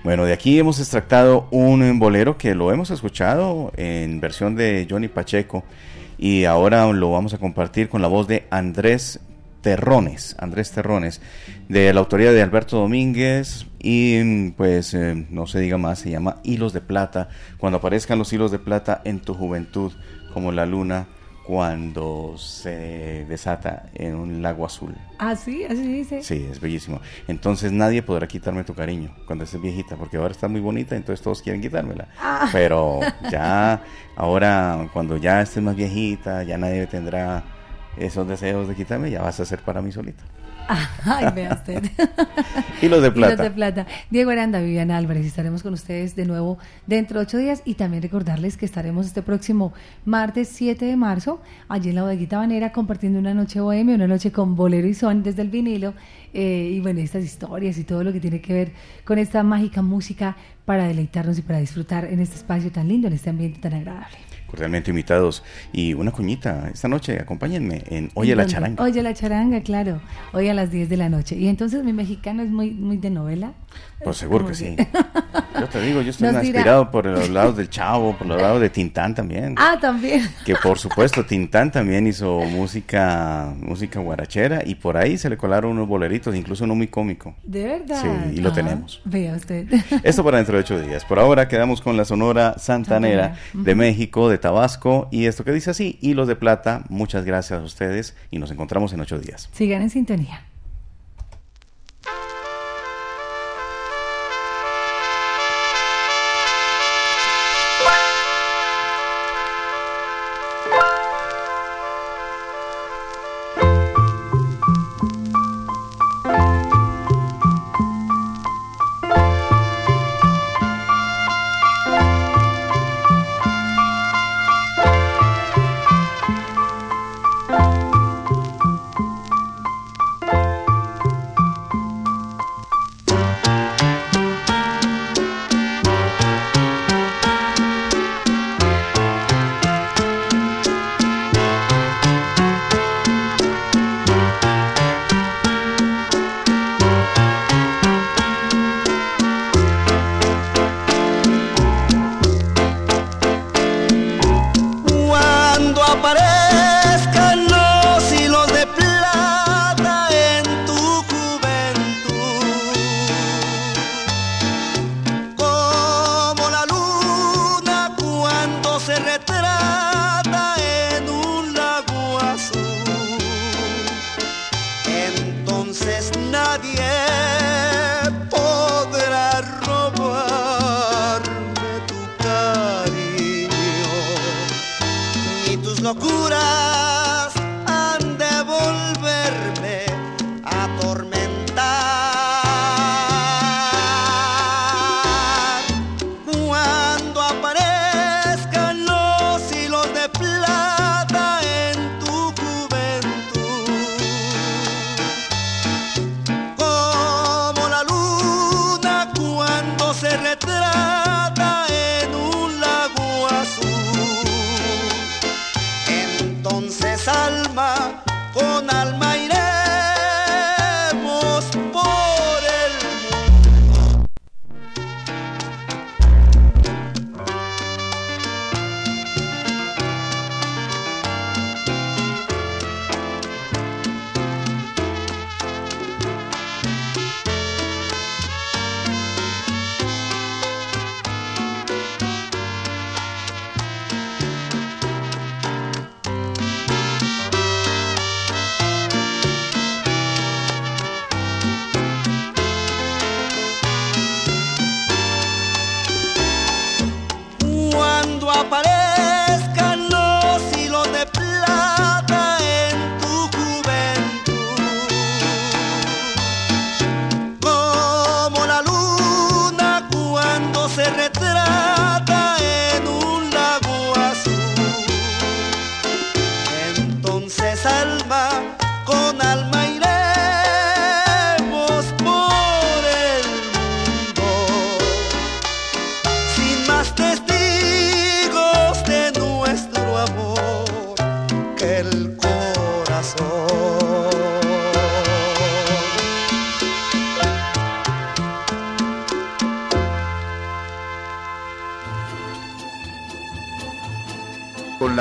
Bueno, de aquí hemos extractado un bolero que lo hemos escuchado en versión de Johnny Pacheco y ahora lo vamos a compartir con la voz de Andrés Terrones, Andrés Terrones, de la autoría de Alberto Domínguez y pues eh, no se diga más, se llama Hilos de Plata, cuando aparezcan los hilos de plata en tu juventud como la luna cuando se desata en un lago azul. Ah, sí, así dice. Sí, es bellísimo. Entonces nadie podrá quitarme tu cariño cuando estés viejita, porque ahora está muy bonita, entonces todos quieren quitármela. Ah. Pero ya, ahora cuando ya estés más viejita, ya nadie tendrá esos deseos de quitarme, ya vas a ser para mí solita. Ay, vea usted. De plata. de plata. Diego Aranda, Viviana Álvarez, estaremos con ustedes de nuevo dentro de ocho días y también recordarles que estaremos este próximo martes 7 de marzo allí en la bodeguita Banera compartiendo una noche bohemia, una noche con bolero y son desde el vinilo eh, y bueno, estas historias y todo lo que tiene que ver con esta mágica música para deleitarnos y para disfrutar en este espacio tan lindo, en este ambiente tan agradable cordialmente invitados. Y una cuñita, esta noche acompáñenme en Oye la Charanga. Oye la Charanga, claro, hoy a las 10 de la noche. Y entonces mi mexicano es muy, muy de novela. Pues seguro que sí. Yo te digo, yo estoy inspirado por los lados del Chavo, por los lados de Tintán también. Ah, también. Que por supuesto Tintán también hizo música, música guarachera y por ahí se le colaron unos boleritos, incluso uno muy cómico. De verdad. Sí, y lo tenemos. Vea usted. Esto para dentro de ocho días. Por ahora quedamos con la Sonora Santanera de México, de Tabasco y esto que dice así, hilos de plata. Muchas gracias a ustedes y nos encontramos en ocho días. Sigan en sintonía.